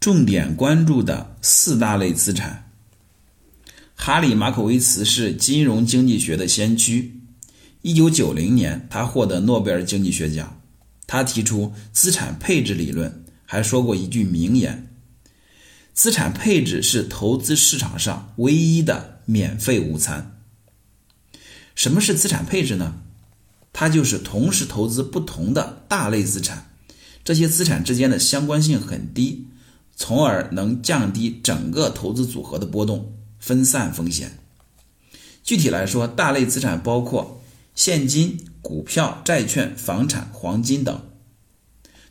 重点关注的四大类资产。哈里·马可维茨是金融经济学的先驱。一九九零年，他获得诺贝尔经济学奖。他提出资产配置理论，还说过一句名言：“资产配置是投资市场上唯一的免费午餐。”什么是资产配置呢？它就是同时投资不同的大类资产，这些资产之间的相关性很低。从而能降低整个投资组合的波动，分散风险。具体来说，大类资产包括现金、股票、债券、房产、黄金等。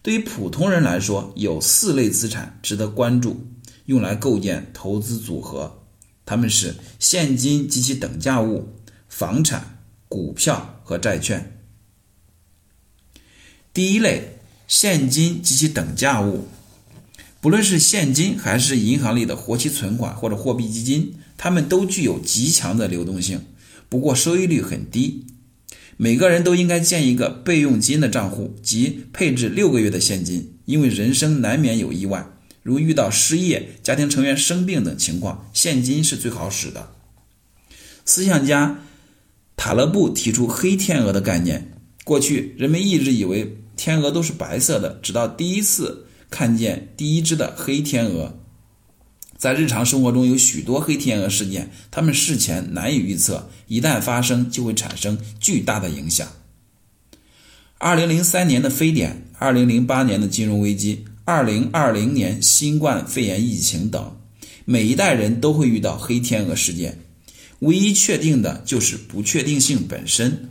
对于普通人来说，有四类资产值得关注，用来构建投资组合。它们是现金及其等价物、房产、股票和债券。第一类，现金及其等价物。不论是现金还是银行里的活期存款或者货币基金，它们都具有极强的流动性，不过收益率很低。每个人都应该建一个备用金的账户，即配置六个月的现金，因为人生难免有意外，如遇到失业、家庭成员生病等情况，现金是最好使的。思想家塔勒布提出“黑天鹅”的概念。过去人们一直以为天鹅都是白色的，直到第一次。看见第一只的黑天鹅，在日常生活中有许多黑天鹅事件，它们事前难以预测，一旦发生就会产生巨大的影响。二零零三年的非典，二零零八年的金融危机，二零二零年新冠肺炎疫情等，每一代人都会遇到黑天鹅事件。唯一确定的就是不确定性本身。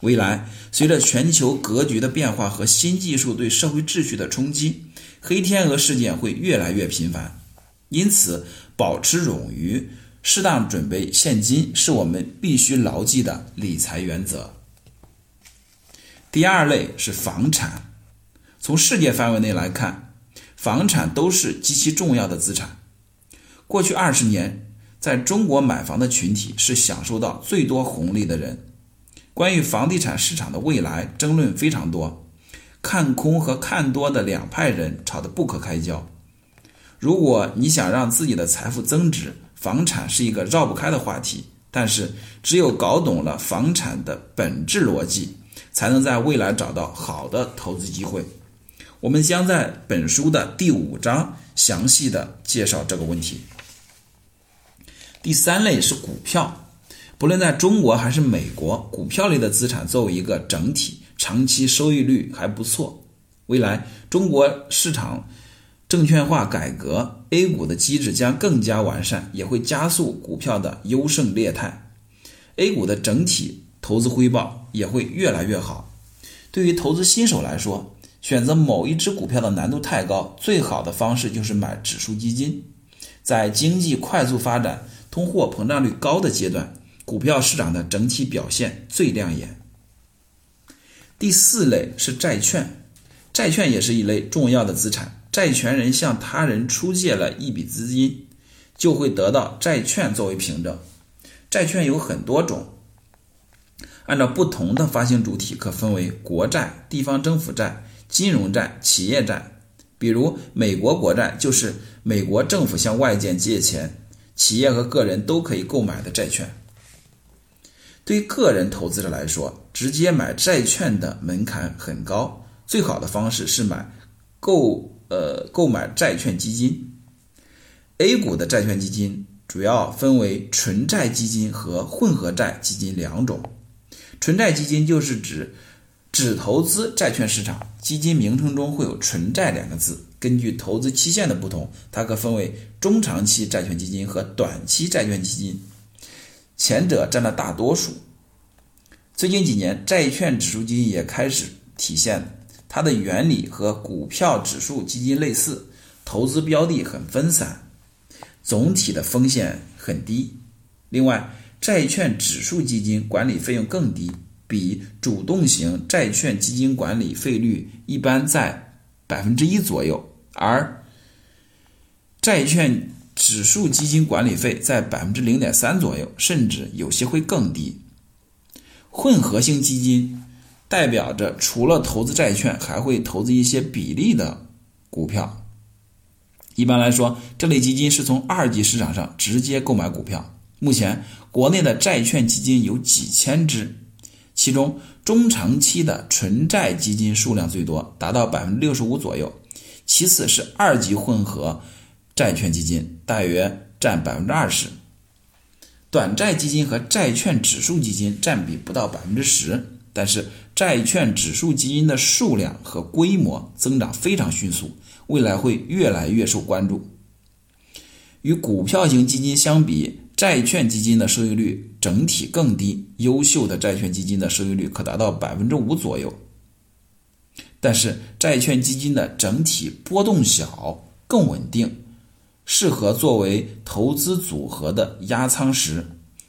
未来，随着全球格局的变化和新技术对社会秩序的冲击，黑天鹅事件会越来越频繁。因此，保持冗余、适当准备现金是我们必须牢记的理财原则。第二类是房产。从世界范围内来看，房产都是极其重要的资产。过去二十年，在中国买房的群体是享受到最多红利的人。关于房地产市场的未来，争论非常多，看空和看多的两派人吵得不可开交。如果你想让自己的财富增值，房产是一个绕不开的话题。但是，只有搞懂了房产的本质逻辑，才能在未来找到好的投资机会。我们将在本书的第五章详细的介绍这个问题。第三类是股票。不论在中国还是美国，股票类的资产作为一个整体，长期收益率还不错。未来中国市场证券化改革，A 股的机制将更加完善，也会加速股票的优胜劣汰。A 股的整体投资回报也会越来越好。对于投资新手来说，选择某一只股票的难度太高，最好的方式就是买指数基金。在经济快速发展、通货膨胀率高的阶段。股票市场的整体表现最亮眼。第四类是债券，债券也是一类重要的资产。债权人向他人出借了一笔资金，就会得到债券作为凭证。债券有很多种，按照不同的发行主体，可分为国债、地方政府债、金融债、企业债。比如美国国债就是美国政府向外界借钱，企业和个人都可以购买的债券。对个人投资者来说，直接买债券的门槛很高，最好的方式是买购呃购买债券基金。A 股的债券基金主要分为纯债基金和混合债基金两种。纯债基金就是指只投资债券市场，基金名称中会有“纯债”两个字。根据投资期限的不同，它可分为中长期债券基金和短期债券基金。前者占了大多数。最近几年，债券指数基金也开始体现它的原理和股票指数基金类似，投资标的很分散，总体的风险很低。另外，债券指数基金管理费用更低，比主动型债券基金管理费率一般在百分之一左右，而债券。指数基金管理费在百分之零点三左右，甚至有些会更低。混合型基金代表着除了投资债券，还会投资一些比例的股票。一般来说，这类基金是从二级市场上直接购买股票。目前，国内的债券基金有几千只，其中中长期的纯债基金数量最多，达到百分之六十五左右。其次是二级混合债券基金，大约占百分之二十。短债基金和债券指数基金占比不到百分之十，但是债券指数基金的数量和规模增长非常迅速。未来会越来越受关注。与股票型基金相比，债券基金的收益率整体更低，优秀的债券基金的收益率可达到百分之五左右。但是，债券基金的整体波动小，更稳定，适合作为投资组合的压仓时。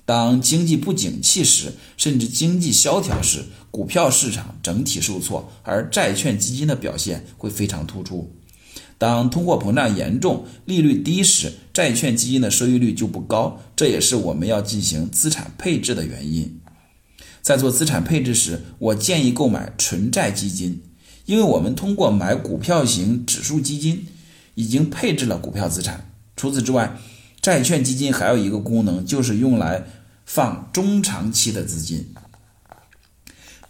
当经济不景气时，甚至经济萧条时，股票市场整体受挫，而债券基金的表现会非常突出。当通货膨胀严重、利率低时，债券基金的收益率就不高，这也是我们要进行资产配置的原因。在做资产配置时，我建议购买纯债基金，因为我们通过买股票型指数基金已经配置了股票资产。除此之外，债券基金还有一个功能，就是用来放中长期的资金，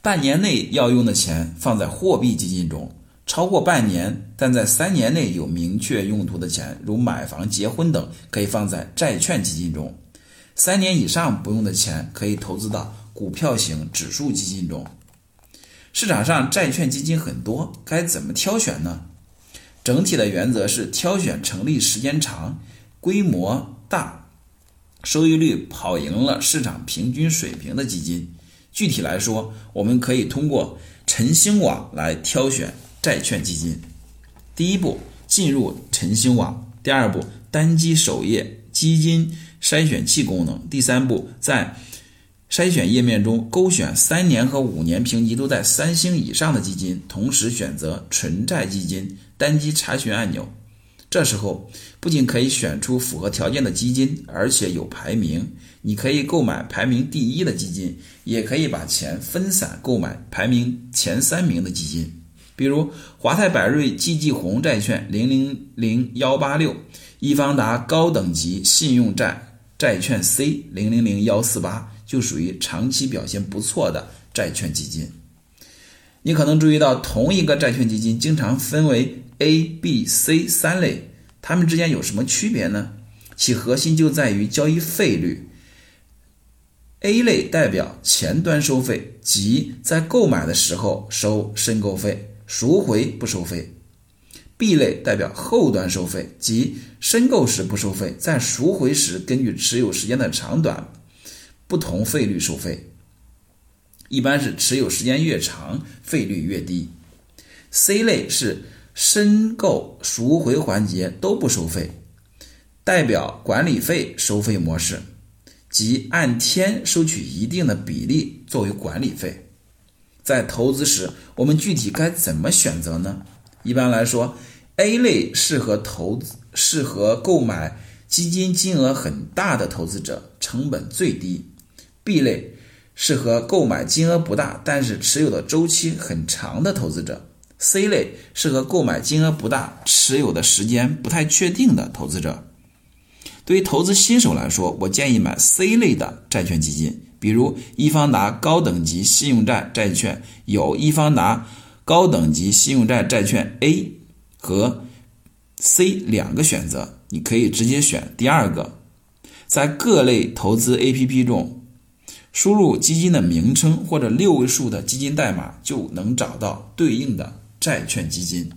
半年内要用的钱放在货币基金中。超过半年，但在三年内有明确用途的钱，如买房、结婚等，可以放在债券基金中；三年以上不用的钱，可以投资到股票型指数基金中。市场上债券基金很多，该怎么挑选呢？整体的原则是挑选成立时间长、规模大、收益率跑赢了市场平均水平的基金。具体来说，我们可以通过晨星网来挑选。债券基金，第一步进入晨星网，第二步单击首页基金筛选器功能，第三步在筛选页面中勾选三年和五年评级都在三星以上的基金，同时选择纯债基金，单击查询按钮。这时候不仅可以选出符合条件的基金，而且有排名，你可以购买排名第一的基金，也可以把钱分散购买排名前三名的基金。比如华泰柏瑞季季红债券零零零幺八六，易方达高等级信用债债券 C 零零零幺四八就属于长期表现不错的债券基金。你可能注意到，同一个债券基金经常分为 A、B、C 三类，它们之间有什么区别呢？其核心就在于交易费率。A 类代表前端收费，即在购买的时候收申购费。赎回不收费，B 类代表后端收费，即申购时不收费，在赎回时根据持有时间的长短，不同费率收费，一般是持有时间越长，费率越低。C 类是申购、赎回环节都不收费，代表管理费收费模式，即按天收取一定的比例作为管理费。在投资时，我们具体该怎么选择呢？一般来说，A 类适合投资，适合购买基金金额很大的投资者，成本最低；B 类适合购买金额不大，但是持有的周期很长的投资者；C 类适合购买金额不大，持有的时间不太确定的投资者。对于投资新手来说，我建议买 C 类的债券基金。比如易方达高等级信用债债券有易方达高等级信用债债券 A 和 C 两个选择，你可以直接选第二个。在各类投资 APP 中，输入基金的名称或者六位数的基金代码，就能找到对应的债券基金。